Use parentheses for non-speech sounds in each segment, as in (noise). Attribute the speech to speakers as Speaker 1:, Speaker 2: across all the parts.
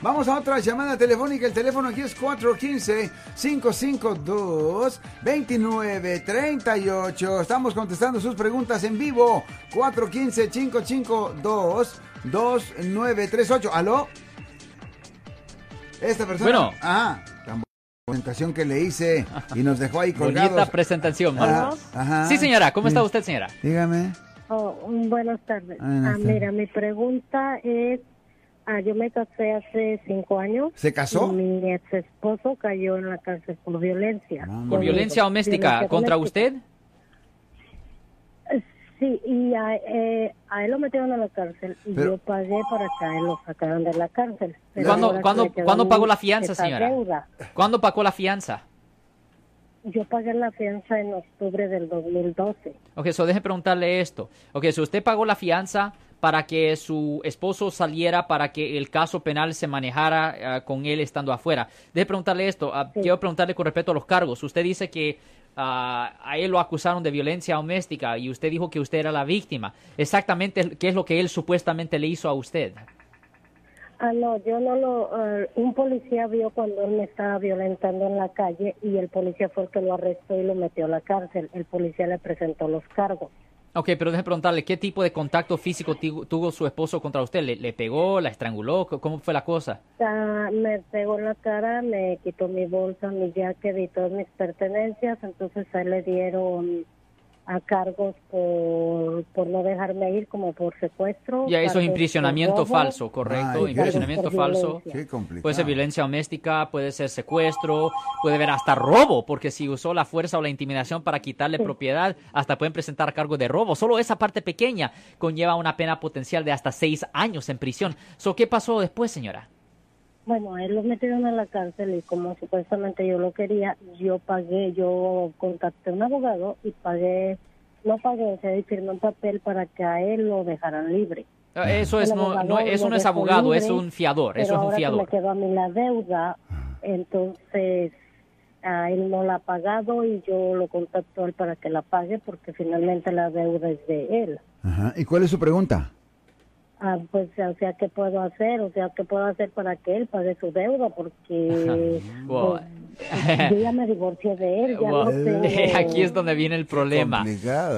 Speaker 1: Vamos a otra llamada telefónica. El teléfono aquí es 415-552-2938. Estamos contestando sus preguntas en vivo. 415-552-2938. ¿Aló? Esta persona.
Speaker 2: Bueno.
Speaker 1: Ah, tan presentación que le hice y nos dejó ahí (laughs) colgados.
Speaker 2: Bonita presentación,
Speaker 1: ajá.
Speaker 2: Sí, señora, ¿cómo está usted, señora?
Speaker 1: Dígame.
Speaker 3: Oh, buenas tardes.
Speaker 1: Buenas
Speaker 3: Ah,
Speaker 1: tardes.
Speaker 3: mira, mi pregunta es, ah, yo me casé hace cinco años.
Speaker 1: ¿Se casó?
Speaker 3: y Mi ex esposo cayó en la cárcel por violencia.
Speaker 1: Ah,
Speaker 2: ¿Por violencia doméstica
Speaker 3: Violencia
Speaker 2: contra
Speaker 3: doméstica.
Speaker 2: usted?
Speaker 3: Sí, y a, eh, a él lo metieron a la cárcel y
Speaker 1: Pero-
Speaker 3: yo pagué para que a él lo sacaran de la cárcel. Pero
Speaker 2: ¿Cuándo- cuándo- cuándo pagó la fianza, señora?
Speaker 3: deuda.
Speaker 2: ¿Cuándo pagó la fianza?
Speaker 3: Yo pagué la fianza en octubre del 2012.
Speaker 2: Ok, so deje preguntarle esto. Ok, si usted pagó la fianza para que su esposo saliera, para que el caso penal se manejara ah, con él estando afuera. Deje preguntarle esto. ah,
Speaker 3: Sí.
Speaker 2: Quiero preguntarle con respecto a los cargos. Usted dice que ah, a él lo acusaron de violencia doméstica y usted dijo que usted era la víctima. Exactamente, ¿qué es lo que él supuestamente le hizo a usted?
Speaker 3: Ah, no, yo no lo... ah, un policía vio cuando él me estaba violentando en la calle y el policía fue el que lo arrestó y lo metió a la cárcel. El policía le presentó los cargos.
Speaker 2: Ok, pero déjeme preguntarle, ¿qué tipo de contacto físico tu- tuvo su esposo contra usted? ¿Le, pegó, la estranguló? ¿Cómo fue la cosa?
Speaker 3: Ah, me pegó la cara, me quitó mi bolsa, mi jacket y todas mis pertenencias. Entonces a él le dieron a cargos por, por no dejarme ir, como por secuestro.
Speaker 2: Ya, eso es imprisionamiento falso, correcto.
Speaker 1: Ay,
Speaker 2: imprisionamiento falso.
Speaker 3: violencia.
Speaker 1: Qué complicado.
Speaker 2: Puede ser violencia doméstica, puede ser secuestro, puede haber hasta robo, porque si usó la fuerza o la intimidación para quitarle propiedad, hasta pueden presentar cargos de robo. Solo esa parte pequeña conlleva una pena potencial de hasta seis años en prisión. So, ¿Qué pasó después, señora?
Speaker 3: Bueno, a él lo metieron a la cárcel y como supuestamente yo lo quería, yo pagué, yo contacté a un abogado y pagué, no pagué, o sea, y firmé un papel para que a él lo dejaran libre.
Speaker 2: Eh, Eso, es, no, no- eso no es abogado, es
Speaker 3: libre,
Speaker 2: un fiador,
Speaker 3: Pero
Speaker 2: eso es un
Speaker 3: ahora que
Speaker 2: fiador.
Speaker 3: me quedó a mí la deuda, entonces a él no la ha pagado y yo lo contacto a él para que la pague porque finalmente la deuda es de él.
Speaker 1: Ajá. ¿Y cuál es su pregunta?
Speaker 3: Ah, pues, o sea, ¿qué puedo hacer? O sea, ¿qué puedo hacer para que él pague su deuda? Porque (laughs)
Speaker 2: Wow.
Speaker 3: pues, yo ya me divorcié de él, ya
Speaker 2: Wow.
Speaker 3: no tengo... (laughs)
Speaker 2: Aquí es donde viene el problema.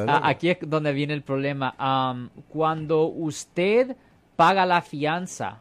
Speaker 2: Ah, Aquí es donde viene el problema. Am, cuando usted paga la fianza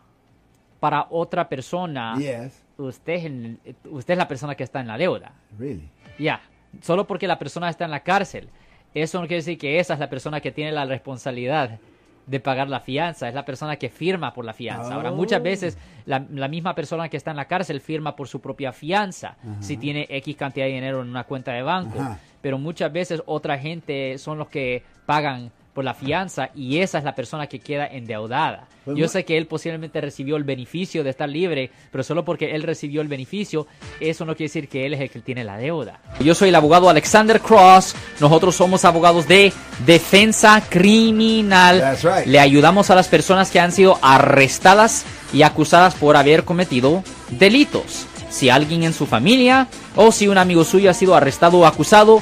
Speaker 2: para otra persona,
Speaker 1: Yes.
Speaker 2: usted, es el- usted es la persona que está en la deuda.
Speaker 1: Really.
Speaker 2: Ya, solo porque la persona está en la cárcel. Eso no quiere decir que esa es la persona que tiene la responsabilidad de pagar la fianza, es la persona que firma por la fianza. Ahora, muchas veces la, la misma persona que está en la cárcel firma por su propia fianza, si tiene X cantidad de dinero en una cuenta de banco. Pero muchas veces otra gente son los que pagan por la fianza y esa es la persona que queda endeudada.
Speaker 1: Pues
Speaker 2: Yo sé que él posiblemente recibió el beneficio de estar libre, pero solo porque él recibió el beneficio, eso no quiere decir que él es el que tiene la deuda. Yo soy el abogado Alexander Cross, nosotros somos abogados de defensa criminal.
Speaker 1: That's right.
Speaker 2: Le ayudamos a las personas que han sido arrestadas y acusadas por haber cometido delitos. Si alguien en su familia o si un amigo suyo ha sido arrestado o acusado,